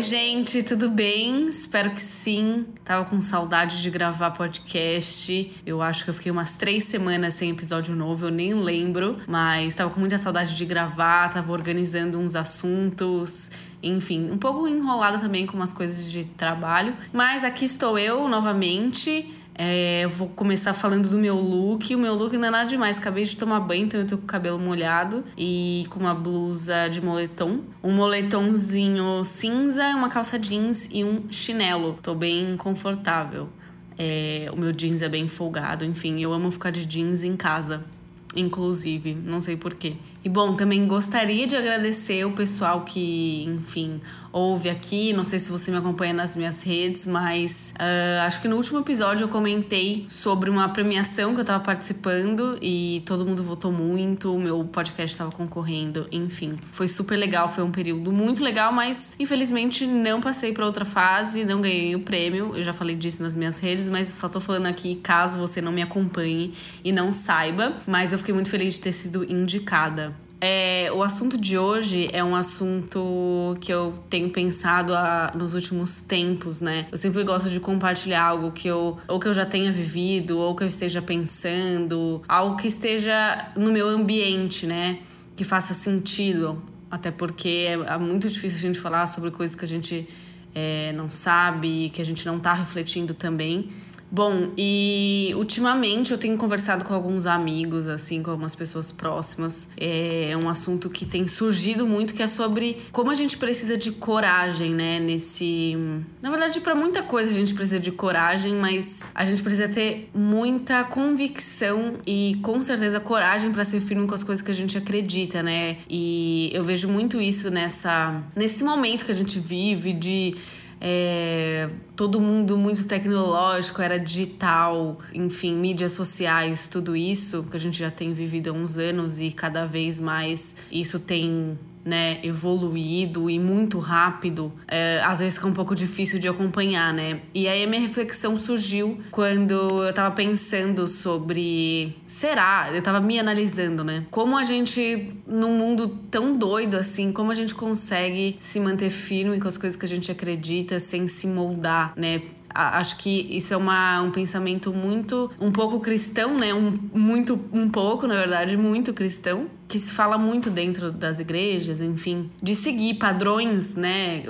Oi, gente, tudo bem? Espero que sim. Tava com saudade de gravar podcast. Eu acho que eu fiquei umas três semanas sem episódio novo, eu nem lembro. Mas tava com muita saudade de gravar, tava organizando uns assuntos. Enfim, um pouco enrolada também com umas coisas de trabalho. Mas aqui estou eu novamente. É, vou começar falando do meu look. O meu look não é nada demais. Acabei de tomar banho, então eu tô com o cabelo molhado e com uma blusa de moletom. Um moletomzinho cinza, uma calça jeans e um chinelo. Tô bem confortável. É, o meu jeans é bem folgado, enfim, eu amo ficar de jeans em casa inclusive, não sei porquê. E bom, também gostaria de agradecer o pessoal que, enfim, ouve aqui. Não sei se você me acompanha nas minhas redes, mas uh, acho que no último episódio eu comentei sobre uma premiação que eu tava participando e todo mundo votou muito. O meu podcast tava concorrendo, enfim. Foi super legal, foi um período muito legal, mas infelizmente não passei para outra fase, não ganhei o prêmio. Eu já falei disso nas minhas redes, mas só tô falando aqui caso você não me acompanhe e não saiba. Mas eu fiquei muito feliz de ter sido indicada. É, o assunto de hoje é um assunto que eu tenho pensado a, nos últimos tempos, né? Eu sempre gosto de compartilhar algo que eu ou que eu já tenha vivido, ou que eu esteja pensando, algo que esteja no meu ambiente, né? Que faça sentido. Até porque é, é muito difícil a gente falar sobre coisas que a gente é, não sabe, que a gente não tá refletindo também. Bom, e ultimamente eu tenho conversado com alguns amigos, assim, com algumas pessoas próximas. É um assunto que tem surgido muito, que é sobre como a gente precisa de coragem, né? Nesse. Na verdade, para muita coisa a gente precisa de coragem, mas a gente precisa ter muita convicção e com certeza coragem para ser firme com as coisas que a gente acredita, né? E eu vejo muito isso nessa. nesse momento que a gente vive de é, todo mundo muito tecnológico, era digital, enfim, mídias sociais, tudo isso que a gente já tem vivido há uns anos e cada vez mais isso tem né, evoluído e muito rápido, é, às vezes fica um pouco difícil de acompanhar, né? E aí a minha reflexão surgiu quando eu tava pensando sobre será, eu tava me analisando, né? Como a gente num mundo tão doido assim, como a gente consegue se manter firme com as coisas que a gente acredita sem se moldar, né? Acho que isso é uma, um pensamento muito um pouco cristão, né? Um, muito um pouco, na verdade, muito cristão, que se fala muito dentro das igrejas, enfim, de seguir padrões, né,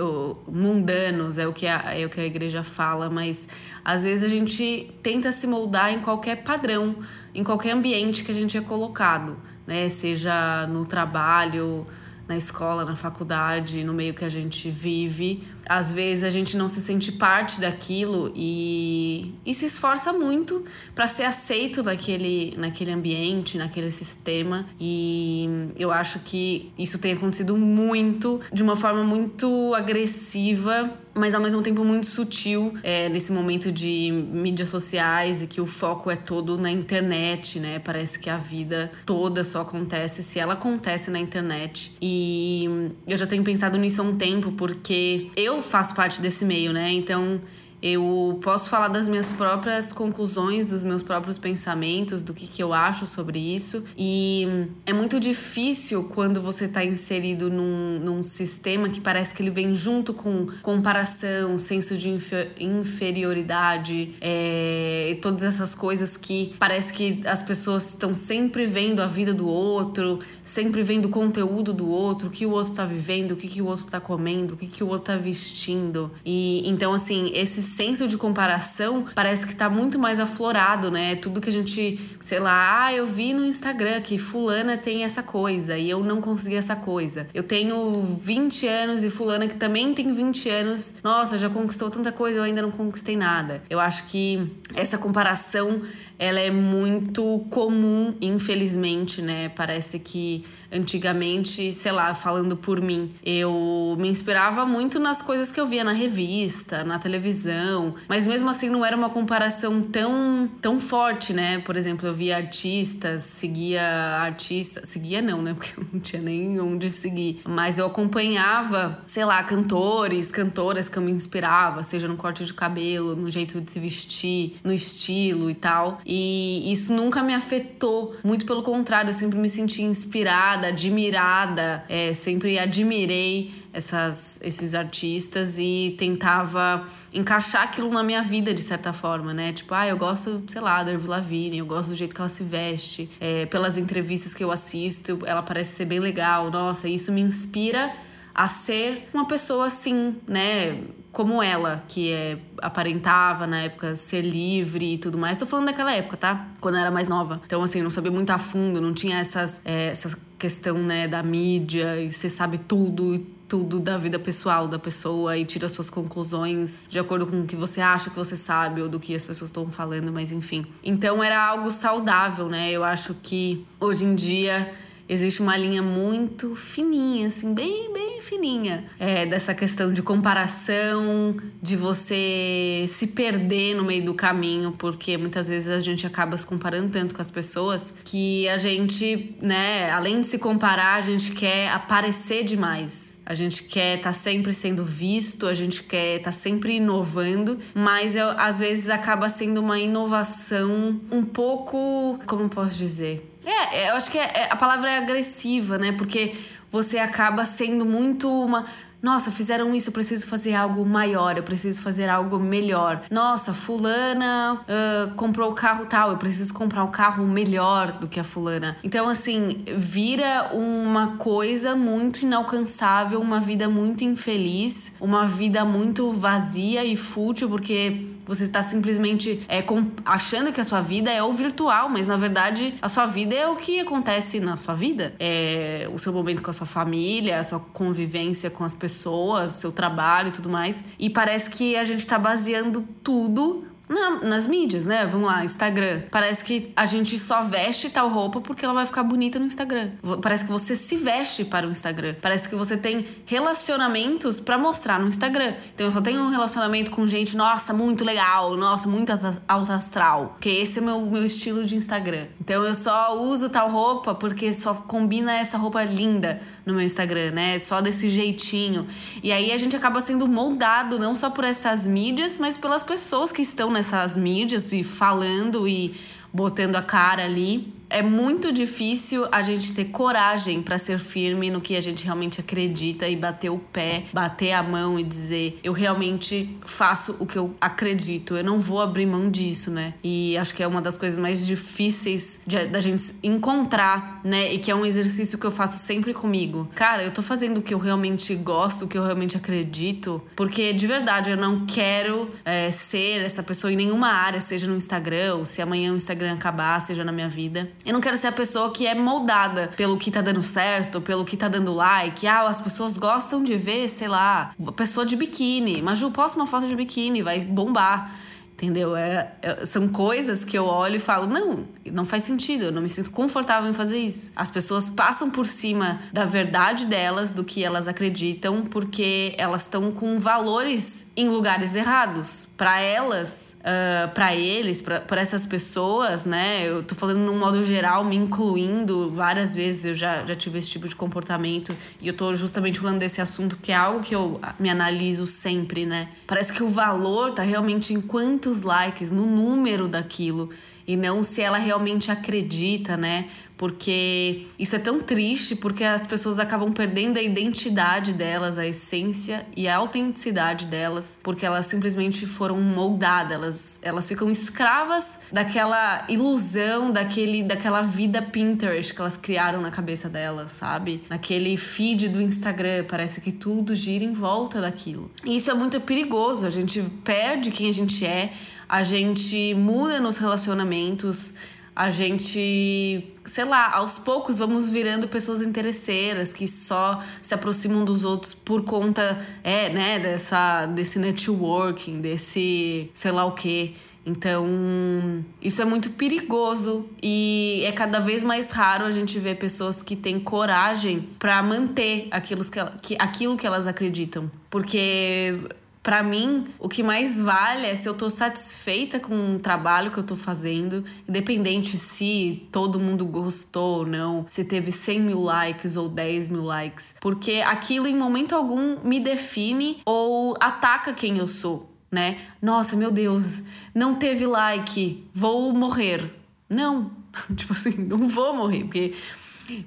mundanos, é o que a, é o que a igreja fala, mas às vezes a gente tenta se moldar em qualquer padrão, em qualquer ambiente que a gente é colocado, né, seja no trabalho, na escola, na faculdade, no meio que a gente vive. Às vezes a gente não se sente parte daquilo e, e se esforça muito para ser aceito naquele, naquele ambiente, naquele sistema. E eu acho que isso tem acontecido muito, de uma forma muito agressiva mas ao mesmo tempo muito sutil é, nesse momento de mídias sociais e que o foco é todo na internet, né? Parece que a vida toda só acontece se ela acontece na internet. E eu já tenho pensado nisso há um tempo, porque eu faço parte desse meio, né? Então eu posso falar das minhas próprias conclusões, dos meus próprios pensamentos, do que, que eu acho sobre isso. E é muito difícil quando você está inserido num, num sistema que parece que ele vem junto com comparação, senso de infer inferioridade, é, todas essas coisas que parece que as pessoas estão sempre vendo a vida do outro, sempre vendo o conteúdo do outro, o que o outro está vivendo, o que, que o outro está comendo, o que, que o outro está vestindo. E então, assim, esses senso de comparação parece que tá muito mais aflorado, né? Tudo que a gente, sei lá, ah, eu vi no Instagram que fulana tem essa coisa e eu não consegui essa coisa. Eu tenho 20 anos e fulana que também tem 20 anos, nossa, já conquistou tanta coisa, eu ainda não conquistei nada. Eu acho que essa comparação ela é muito comum, infelizmente, né? Parece que antigamente, sei lá, falando por mim, eu me inspirava muito nas coisas que eu via na revista, na televisão, mas mesmo assim não era uma comparação tão, tão forte, né? Por exemplo, eu via artistas, seguia artistas, seguia não, né? Porque eu não tinha nem onde seguir, mas eu acompanhava, sei lá, cantores, cantoras que eu me inspirava, seja no corte de cabelo, no jeito de se vestir, no estilo e tal. E isso nunca me afetou, muito pelo contrário, eu sempre me senti inspirada, admirada, é, sempre admirei essas, esses artistas e tentava encaixar aquilo na minha vida de certa forma, né? Tipo, ah, eu gosto, sei lá, da Avril Lavigne, eu gosto do jeito que ela se veste, é, pelas entrevistas que eu assisto, ela parece ser bem legal. Nossa, isso me inspira a ser uma pessoa assim, né? Como ela, que é, aparentava na época ser livre e tudo mais. Tô falando daquela época, tá? Quando eu era mais nova. Então, assim, não sabia muito a fundo, não tinha essas, é, essa questão, né, da mídia e você sabe tudo tudo da vida pessoal da pessoa e tira suas conclusões de acordo com o que você acha que você sabe ou do que as pessoas estão falando, mas enfim. Então era algo saudável, né? Eu acho que hoje em dia existe uma linha muito fininha, assim, bem, bem fininha, é, dessa questão de comparação, de você se perder no meio do caminho, porque muitas vezes a gente acaba se comparando tanto com as pessoas que a gente, né, além de se comparar, a gente quer aparecer demais. A gente quer estar tá sempre sendo visto, a gente quer estar tá sempre inovando, mas eu, às vezes acaba sendo uma inovação um pouco, como posso dizer? É, é, eu acho que é, é, a palavra é agressiva, né? Porque você acaba sendo muito uma nossa, fizeram isso, eu preciso fazer algo maior, eu preciso fazer algo melhor. Nossa, fulana uh, comprou o carro tal, eu preciso comprar um carro melhor do que a fulana. Então, assim, vira uma coisa muito inalcançável, uma vida muito infeliz, uma vida muito vazia e fútil, porque você está simplesmente é, achando que a sua vida é o virtual, mas na verdade a sua vida é o que acontece na sua vida. É o seu momento com a sua família, a sua convivência com as pessoas, seu trabalho e tudo mais. E parece que a gente está baseando tudo na, nas mídias, né? Vamos lá, Instagram. Parece que a gente só veste tal roupa porque ela vai ficar bonita no Instagram. Parece que você se veste para o Instagram. Parece que você tem relacionamentos para mostrar no Instagram. Então eu só tenho um relacionamento com gente, nossa, muito legal, nossa, muito alta astral. Porque esse é o meu, meu estilo de Instagram. Então eu só uso tal roupa porque só combina essa roupa linda no meu Instagram, né? Só desse jeitinho. E aí a gente acaba sendo moldado não só por essas mídias, mas pelas pessoas que estão nessas mídias e falando e botando a cara ali é muito difícil a gente ter coragem para ser firme no que a gente realmente acredita e bater o pé, bater a mão e dizer eu realmente faço o que eu acredito, eu não vou abrir mão disso, né? E acho que é uma das coisas mais difíceis da gente encontrar, né? E que é um exercício que eu faço sempre comigo. Cara, eu tô fazendo o que eu realmente gosto, o que eu realmente acredito, porque de verdade eu não quero é, ser essa pessoa em nenhuma área, seja no Instagram, ou se amanhã o Instagram acabar, seja na minha vida. Eu não quero ser a pessoa que é moldada pelo que tá dando certo, pelo que tá dando like. Ah, as pessoas gostam de ver, sei lá, pessoa de biquíni. Maju, posta uma foto de biquíni, vai bombar. Entendeu? É, é, são coisas que eu olho e falo: não, não faz sentido, eu não me sinto confortável em fazer isso. As pessoas passam por cima da verdade delas, do que elas acreditam, porque elas estão com valores em lugares errados. Para elas, uh, para eles, para essas pessoas, né? Eu tô falando num modo geral, me incluindo várias vezes, eu já, já tive esse tipo de comportamento e eu tô justamente falando desse assunto que é algo que eu me analiso sempre, né? Parece que o valor tá realmente em quanto quantos likes, no número daquilo e não se ela realmente acredita, né? Porque isso é tão triste porque as pessoas acabam perdendo a identidade delas, a essência e a autenticidade delas, porque elas simplesmente foram moldadas, elas, elas ficam escravas daquela ilusão, daquele, daquela vida Pinterest que elas criaram na cabeça delas, sabe? Naquele feed do Instagram, parece que tudo gira em volta daquilo. E isso é muito perigoso, a gente perde quem a gente é, a gente muda nos relacionamentos, a gente, sei lá, aos poucos vamos virando pessoas interesseiras que só se aproximam dos outros por conta, é, né, dessa, desse networking, desse sei lá o quê. Então, isso é muito perigoso e é cada vez mais raro a gente ver pessoas que têm coragem para manter aquilo que, aquilo que elas acreditam. Porque para mim, o que mais vale é se eu tô satisfeita com o trabalho que eu tô fazendo, independente se todo mundo gostou ou não, se teve 100 mil likes ou 10 mil likes, porque aquilo em momento algum me define ou ataca quem eu sou, né? Nossa, meu Deus, não teve like, vou morrer. Não, tipo assim, não vou morrer, porque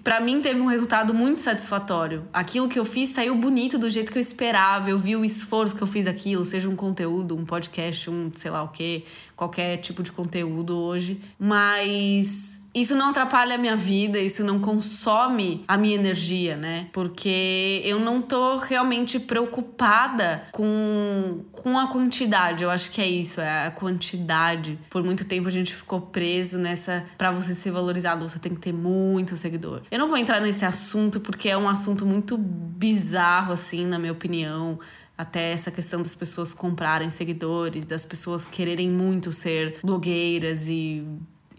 para mim teve um resultado muito satisfatório. Aquilo que eu fiz saiu bonito do jeito que eu esperava. Eu vi o esforço que eu fiz aquilo, seja um conteúdo, um podcast, um sei lá o que, qualquer tipo de conteúdo hoje. Mas isso não atrapalha a minha vida, isso não consome a minha energia, né? Porque eu não tô realmente preocupada com, com a quantidade. Eu acho que é isso, é a quantidade. Por muito tempo a gente ficou preso nessa. para você ser valorizado, você tem que ter muito seguidor. Eu não vou entrar nesse assunto porque é um assunto muito bizarro, assim, na minha opinião até essa questão das pessoas comprarem seguidores, das pessoas quererem muito ser blogueiras e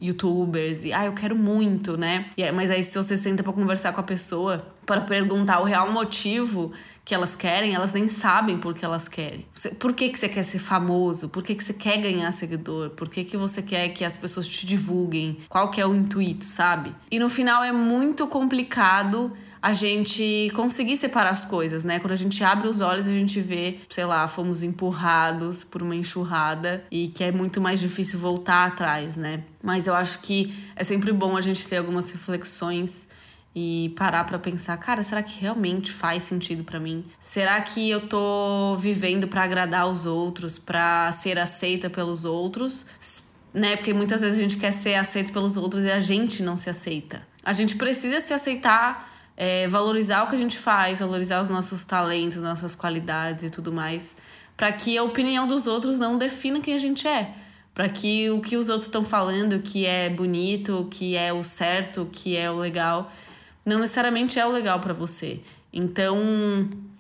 youtubers e ah, eu quero muito, né? E, mas aí se você senta para conversar com a pessoa para perguntar o real motivo que elas querem, elas nem sabem por que elas querem. Por que, que você quer ser famoso? Por que, que você quer ganhar seguidor? Por que, que você quer que as pessoas te divulguem? Qual que é o intuito, sabe? E no final é muito complicado a gente conseguir separar as coisas, né? Quando a gente abre os olhos, a gente vê, sei lá, fomos empurrados por uma enxurrada e que é muito mais difícil voltar atrás, né? Mas eu acho que é sempre bom a gente ter algumas reflexões e parar para pensar, cara, será que realmente faz sentido para mim? Será que eu tô vivendo para agradar os outros, para ser aceita pelos outros? Né? Porque muitas vezes a gente quer ser aceito pelos outros e a gente não se aceita. A gente precisa se aceitar é, valorizar o que a gente faz, valorizar os nossos talentos, nossas qualidades e tudo mais, para que a opinião dos outros não defina quem a gente é. Para que o que os outros estão falando, que é bonito, que é o certo, que é o legal, não necessariamente é o legal para você. Então,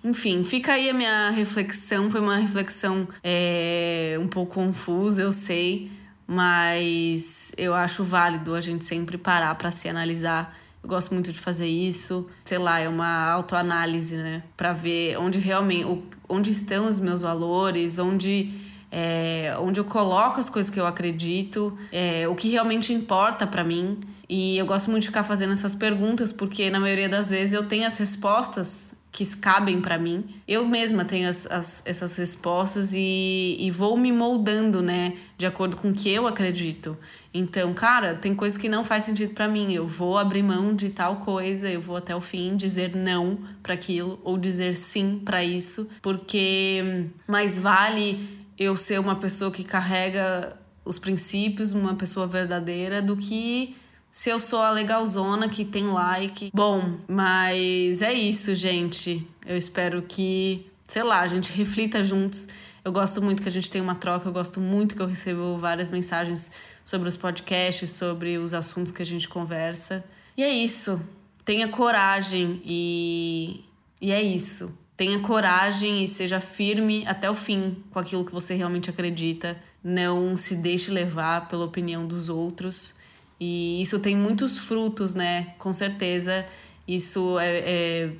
enfim, fica aí a minha reflexão. Foi uma reflexão é, um pouco confusa, eu sei, mas eu acho válido a gente sempre parar para se analisar eu gosto muito de fazer isso. Sei lá, é uma autoanálise, né? Para ver onde realmente, onde estão os meus valores, onde é, onde eu coloco as coisas que eu acredito, é, o que realmente importa para mim. E eu gosto muito de ficar fazendo essas perguntas, porque na maioria das vezes eu tenho as respostas que cabem para mim. Eu mesma tenho as, as, essas respostas e, e vou me moldando, né, de acordo com o que eu acredito. Então, cara, tem coisas que não faz sentido para mim. Eu vou abrir mão de tal coisa, eu vou até o fim dizer não para aquilo ou dizer sim para isso, porque mais vale eu ser uma pessoa que carrega os princípios, uma pessoa verdadeira, do que se eu sou a legalzona que tem like. Bom, mas é isso, gente. Eu espero que, sei lá, a gente reflita juntos. Eu gosto muito que a gente tenha uma troca, eu gosto muito que eu recebo várias mensagens sobre os podcasts, sobre os assuntos que a gente conversa. E é isso. Tenha coragem e, e é isso. Tenha coragem e seja firme até o fim com aquilo que você realmente acredita. Não se deixe levar pela opinião dos outros e isso tem muitos frutos, né? Com certeza. Isso é, é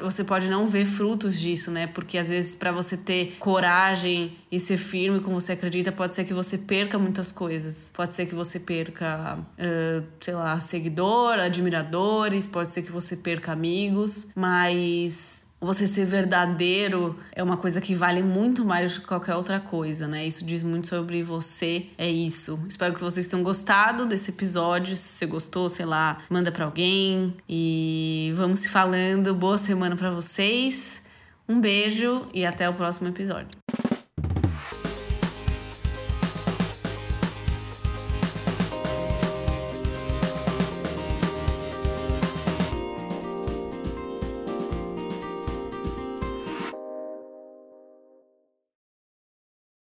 você pode não ver frutos disso, né? Porque às vezes para você ter coragem e ser firme como você acredita, pode ser que você perca muitas coisas. Pode ser que você perca, uh, sei lá, seguidor, admiradores, pode ser que você perca amigos, mas você ser verdadeiro é uma coisa que vale muito mais do que qualquer outra coisa, né? Isso diz muito sobre você, é isso. Espero que vocês tenham gostado desse episódio. Se você gostou, sei lá, manda para alguém e vamos se falando. Boa semana para vocês. Um beijo e até o próximo episódio.